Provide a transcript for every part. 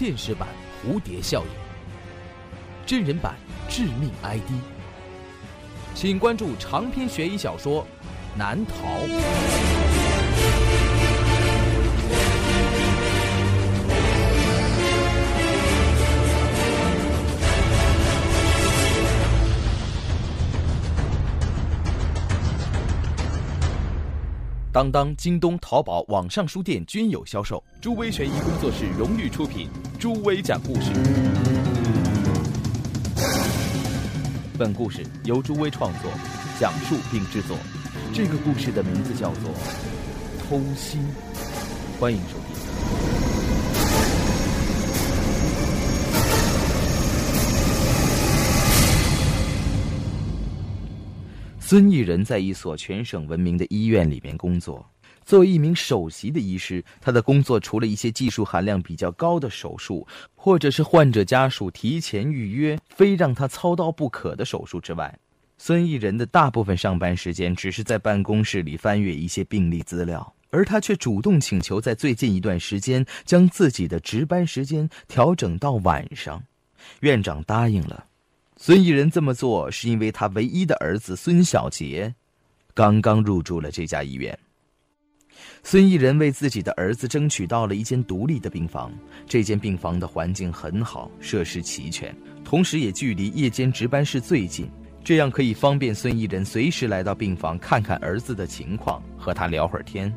现实版蝴蝶效应，真人版致命 ID，请关注长篇悬疑小说《难逃》。当当、京东、淘宝网上书店均有销售。诸威悬疑工作室荣誉出品。朱威讲故事。本故事由朱威创作、讲述并制作。这个故事的名字叫做《偷心》。欢迎收听。孙艺人在一所全省闻名的医院里面工作。作为一名首席的医师，他的工作除了一些技术含量比较高的手术，或者是患者家属提前预约非让他操刀不可的手术之外，孙艺人的大部分上班时间只是在办公室里翻阅一些病历资料，而他却主动请求在最近一段时间将自己的值班时间调整到晚上。院长答应了。孙艺人这么做是因为他唯一的儿子孙小杰，刚刚入住了这家医院。孙艺人为自己的儿子争取到了一间独立的病房，这间病房的环境很好，设施齐全，同时也距离夜间值班室最近，这样可以方便孙艺人随时来到病房看看儿子的情况，和他聊会儿天。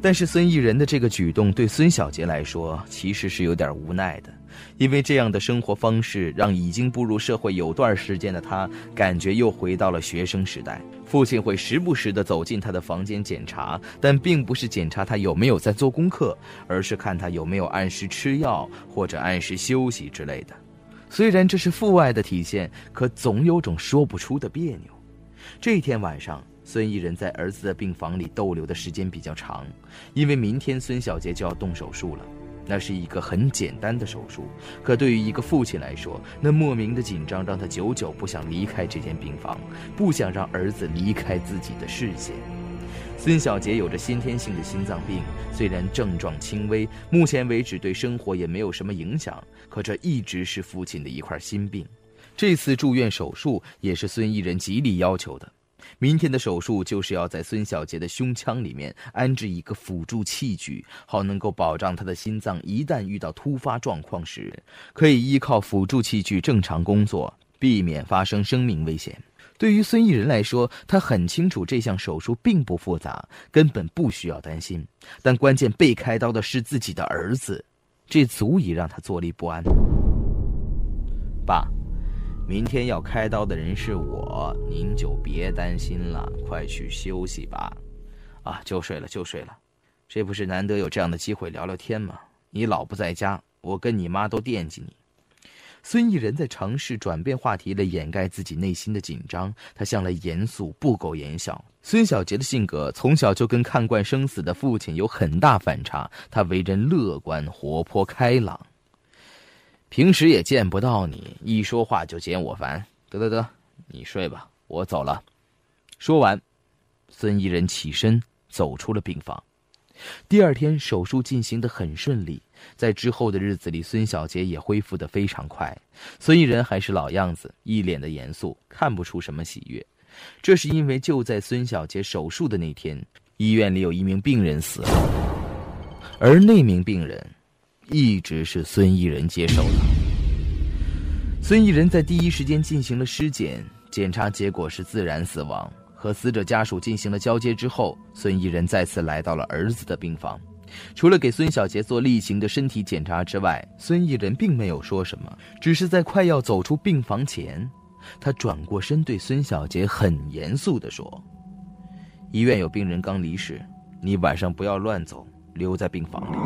但是孙艺人的这个举动对孙小杰来说其实是有点无奈的。因为这样的生活方式，让已经步入社会有段时间的他，感觉又回到了学生时代。父亲会时不时地走进他的房间检查，但并不是检查他有没有在做功课，而是看他有没有按时吃药或者按时休息之类的。虽然这是父爱的体现，可总有种说不出的别扭。这天晚上，孙艺人在儿子的病房里逗留的时间比较长，因为明天孙小杰就要动手术了。那是一个很简单的手术，可对于一个父亲来说，那莫名的紧张让他久久不想离开这间病房，不想让儿子离开自己的视线。孙小杰有着先天性的心脏病，虽然症状轻微，目前为止对生活也没有什么影响，可这一直是父亲的一块心病。这次住院手术也是孙艺人极力要求的。明天的手术就是要在孙小杰的胸腔里面安置一个辅助器具，好能够保障他的心脏一旦遇到突发状况时，可以依靠辅助器具正常工作，避免发生生命危险。对于孙艺人来说，他很清楚这项手术并不复杂，根本不需要担心。但关键被开刀的是自己的儿子，这足以让他坐立不安。爸。明天要开刀的人是我，您就别担心了，快去休息吧。啊，就睡了，就睡了。这不是难得有这样的机会聊聊天吗？你老不在家，我跟你妈都惦记你。孙艺人在尝试转变话题来掩盖自己内心的紧张。他向来严肃，不苟言笑。孙小杰的性格从小就跟看惯生死的父亲有很大反差。他为人乐观、活泼、开朗。平时也见不到你，一说话就嫌我烦。得得得，你睡吧，我走了。说完，孙一人起身走出了病房。第二天手术进行的很顺利，在之后的日子里，孙小杰也恢复的非常快。孙一人还是老样子，一脸的严肃，看不出什么喜悦。这是因为就在孙小杰手术的那天，医院里有一名病人死了，而那名病人。一直是孙艺人接手的。孙艺人在第一时间进行了尸检，检查结果是自然死亡。和死者家属进行了交接之后，孙艺人再次来到了儿子的病房。除了给孙小杰做例行的身体检查之外，孙艺人并没有说什么，只是在快要走出病房前，他转过身对孙小杰很严肃地说：“医院有病人刚离世，你晚上不要乱走，留在病房里。”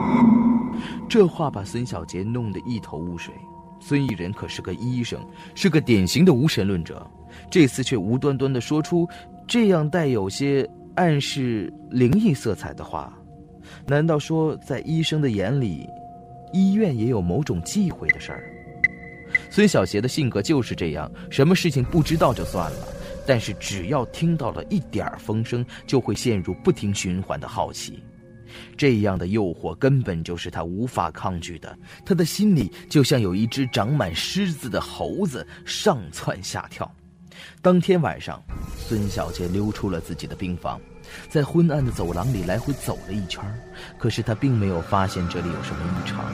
这话把孙小杰弄得一头雾水。孙艺人可是个医生，是个典型的无神论者，这次却无端端的说出这样带有些暗示灵异色彩的话，难道说在医生的眼里，医院也有某种忌讳的事儿？孙小杰的性格就是这样，什么事情不知道就算了，但是只要听到了一点风声，就会陷入不停循环的好奇。这样的诱惑根本就是他无法抗拒的。他的心里就像有一只长满虱子的猴子上蹿下跳。当天晚上，孙小杰溜出了自己的病房，在昏暗的走廊里来回走了一圈，可是他并没有发现这里有什么异常。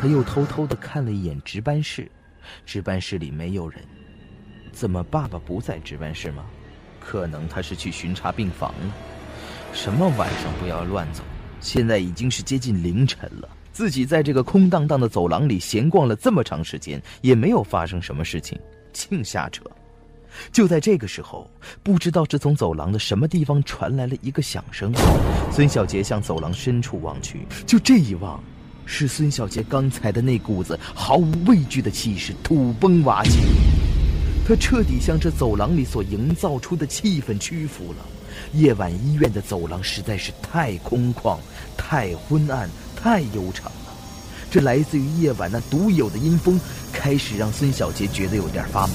他又偷偷地看了一眼值班室，值班室里没有人。怎么，爸爸不在值班室吗？可能他是去巡查病房了。什么晚上不要乱走？现在已经是接近凌晨了，自己在这个空荡荡的走廊里闲逛了这么长时间，也没有发生什么事情，净瞎扯。就在这个时候，不知道是从走廊的什么地方传来了一个响声。孙小杰向走廊深处望去，就这一望，是孙小杰刚才的那股子毫无畏惧的气势土崩瓦解。他彻底向这走廊里所营造出的气氛屈服了。夜晚医院的走廊实在是太空旷、太昏暗、太悠长了。这来自于夜晚那独有的阴风，开始让孙小杰觉得有点发毛。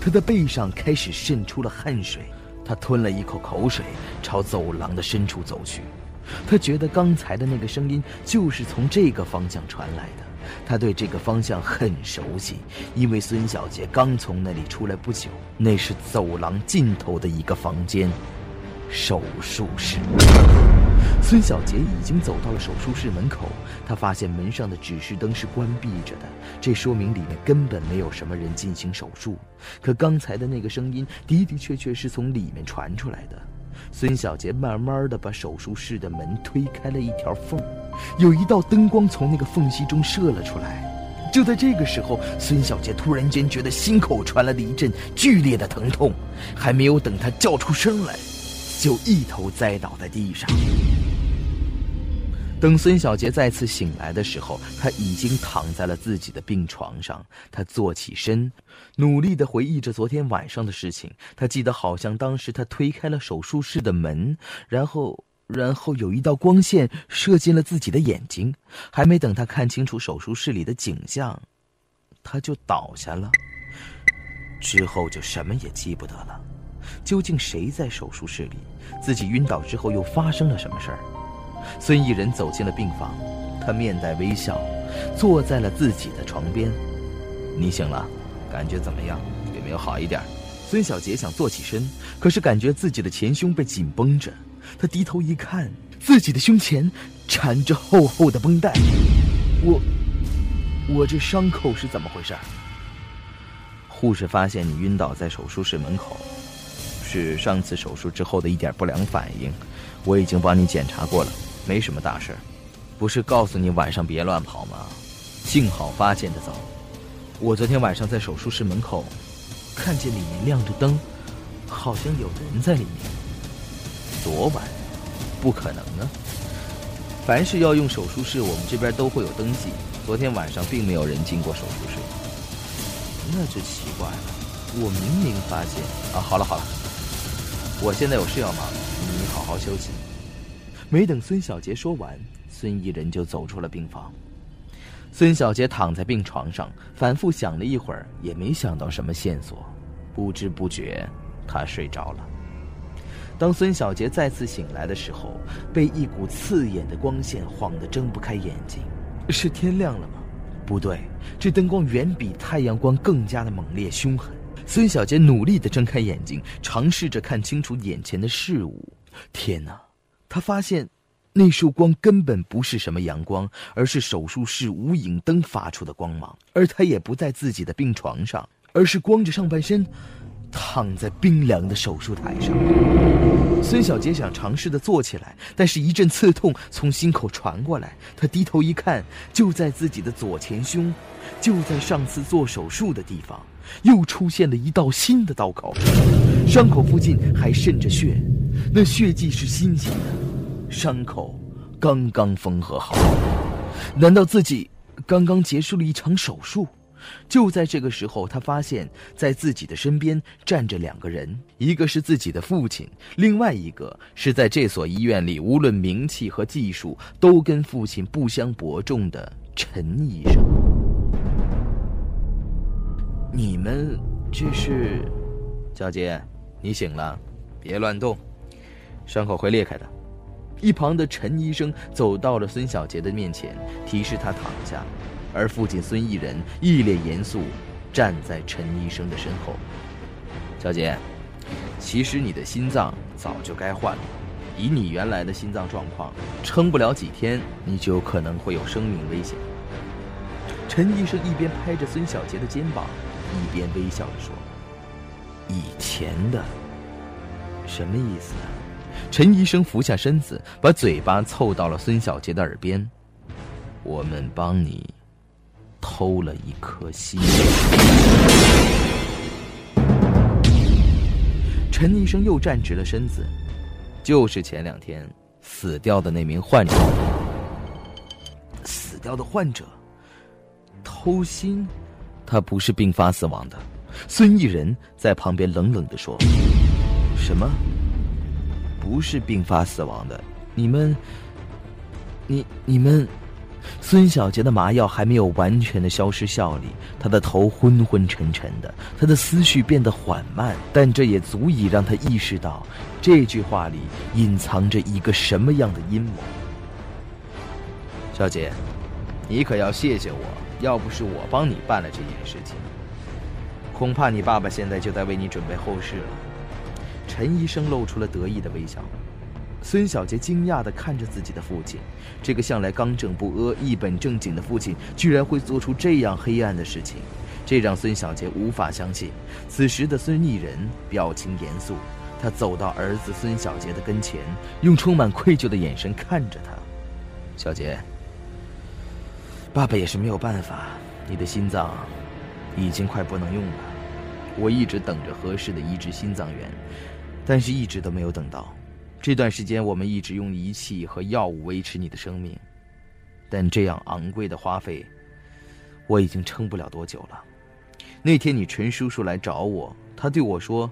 他的背上开始渗出了汗水，他吞了一口口水，朝走廊的深处走去。他觉得刚才的那个声音就是从这个方向传来的，他对这个方向很熟悉，因为孙小杰刚从那里出来不久。那是走廊尽头的一个房间，手术室。孙小杰已经走到了手术室门口，他发现门上的指示灯是关闭着的，这说明里面根本没有什么人进行手术。可刚才的那个声音的的确确是从里面传出来的。孙小杰慢慢的把手术室的门推开了一条缝，有一道灯光从那个缝隙中射了出来。就在这个时候，孙小杰突然间觉得心口传来了一阵剧烈的疼痛，还没有等他叫出声来，就一头栽倒在地上。等孙小杰再次醒来的时候，他已经躺在了自己的病床上。他坐起身，努力地回忆着昨天晚上的事情。他记得好像当时他推开了手术室的门，然后，然后有一道光线射进了自己的眼睛。还没等他看清楚手术室里的景象，他就倒下了。之后就什么也记不得了。究竟谁在手术室里？自己晕倒之后又发生了什么事儿？孙艺人走进了病房，他面带微笑，坐在了自己的床边。你醒了，感觉怎么样？有没有好一点？孙小杰想坐起身，可是感觉自己的前胸被紧绷着。他低头一看，自己的胸前缠着厚厚的绷带。我，我这伤口是怎么回事？护士发现你晕倒在手术室门口，是上次手术之后的一点不良反应。我已经帮你检查过了。没什么大事不是告诉你晚上别乱跑吗？幸好发现的早。我昨天晚上在手术室门口，看见里面亮着灯，好像有人在里面。昨晚？不可能啊！凡是要用手术室，我们这边都会有登记。昨天晚上并没有人进过手术室。那就奇怪了。我明明发现……啊，好了好了，我现在有事要忙，你好好休息。没等孙小杰说完，孙艺人就走出了病房。孙小杰躺在病床上，反复想了一会儿，也没想到什么线索。不知不觉，他睡着了。当孙小杰再次醒来的时候，被一股刺眼的光线晃得睁不开眼睛。是天亮了吗？不对，这灯光远比太阳光更加的猛烈凶狠。孙小杰努力的睁开眼睛，尝试着看清楚眼前的事物。天哪！他发现，那束光根本不是什么阳光，而是手术室无影灯发出的光芒。而他也不在自己的病床上，而是光着上半身，躺在冰凉的手术台上。孙小杰想尝试的坐起来，但是一阵刺痛从心口传过来。他低头一看，就在自己的左前胸，就在上次做手术的地方，又出现了一道新的刀口，伤口附近还渗着血。那血迹是新鲜的，伤口刚刚缝合好。难道自己刚刚结束了一场手术？就在这个时候，他发现，在自己的身边站着两个人，一个是自己的父亲，另外一个是在这所医院里无论名气和技术都跟父亲不相伯仲的陈医生。你们这是？小杰，你醒了，别乱动。伤口会裂开的，一旁的陈医生走到了孙小杰的面前，提示他躺下，而父亲孙义人一脸严肃，站在陈医生的身后。小杰，其实你的心脏早就该换了，以你原来的心脏状况，撑不了几天，你就可能会有生命危险。陈医生一边拍着孙小杰的肩膀，一边微笑着说：“以前的，什么意思？”陈医生俯下身子，把嘴巴凑到了孙小杰的耳边：“我们帮你偷了一颗心。”陈医生又站直了身子，就是前两天死掉的那名患者。死掉的患者。偷心，他不是病发死亡的。孙艺人在旁边冷冷的说：“什么？不是病发死亡的？你们，你你们？”孙小杰的麻药还没有完全的消失效力，他的头昏昏沉沉的，他的思绪变得缓慢，但这也足以让他意识到，这句话里隐藏着一个什么样的阴谋。小姐，你可要谢谢我。要不是我帮你办了这件事情，恐怕你爸爸现在就在为你准备后事了。陈医生露出了得意的微笑。孙小杰惊讶地看着自己的父亲，这个向来刚正不阿、一本正经的父亲，居然会做出这样黑暗的事情，这让孙小杰无法相信。此时的孙立人表情严肃，他走到儿子孙小杰的跟前，用充满愧疚的眼神看着他：“小杰。”爸爸也是没有办法，你的心脏已经快不能用了。我一直等着合适的移植心脏源，但是一直都没有等到。这段时间我们一直用仪器和药物维持你的生命，但这样昂贵的花费，我已经撑不了多久了。那天你陈叔叔来找我，他对我说，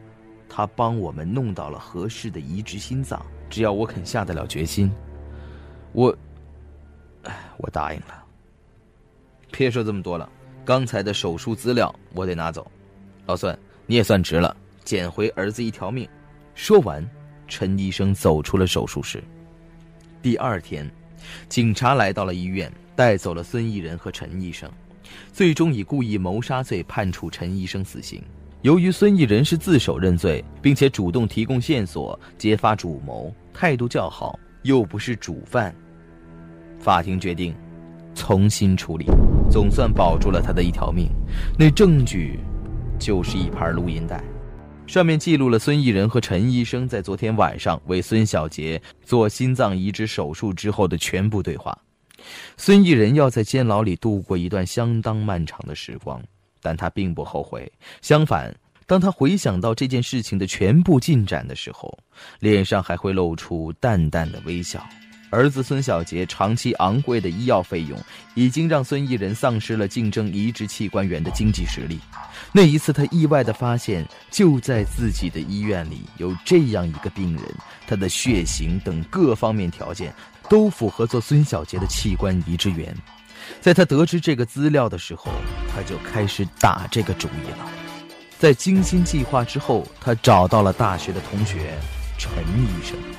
他帮我们弄到了合适的移植心脏，只要我肯下得了决心，我，我答应了。别说这么多了，刚才的手术资料我得拿走。老孙，你也算值了，捡回儿子一条命。说完，陈医生走出了手术室。第二天，警察来到了医院，带走了孙艺人和陈医生，最终以故意谋杀罪判处陈医生死刑。由于孙艺人是自首认罪，并且主动提供线索揭发主谋，态度较好，又不是主犯，法庭决定。重新处理，总算保住了他的一条命。那证据，就是一盘录音带，上面记录了孙艺人和陈医生在昨天晚上为孙小杰做心脏移植手术之后的全部对话。孙艺人要在监牢里度过一段相当漫长的时光，但他并不后悔。相反，当他回想到这件事情的全部进展的时候，脸上还会露出淡淡的微笑。儿子孙小杰长期昂贵的医药费用，已经让孙艺人丧失了竞争移植器官源的经济实力。那一次，他意外地发现，就在自己的医院里有这样一个病人，他的血型等各方面条件都符合做孙小杰的器官移植源。在他得知这个资料的时候，他就开始打这个主意了。在精心计划之后，他找到了大学的同学陈医生。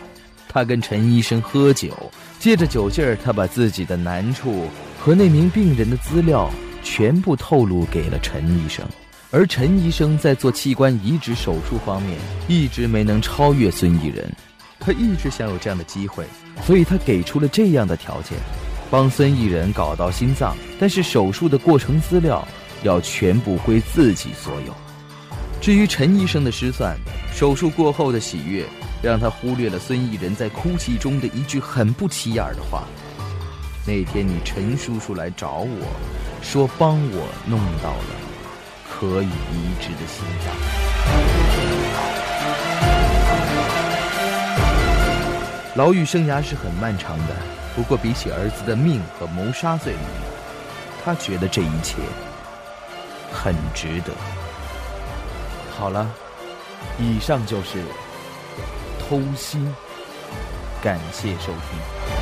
他跟陈医生喝酒，借着酒劲儿，他把自己的难处和那名病人的资料全部透露给了陈医生。而陈医生在做器官移植手术方面一直没能超越孙艺人，他一直想有这样的机会，所以他给出了这样的条件：帮孙艺人搞到心脏，但是手术的过程资料要全部归自己所有。至于陈医生的失算，手术过后的喜悦。让他忽略了孙艺人在哭泣中的一句很不起眼的话：“那天你陈叔叔来找我，说帮我弄到了可以移植的心脏。”牢狱生涯是很漫长的，不过比起儿子的命和谋杀罪名，他觉得这一切很值得。好了，以上就是。偷心，感谢收听。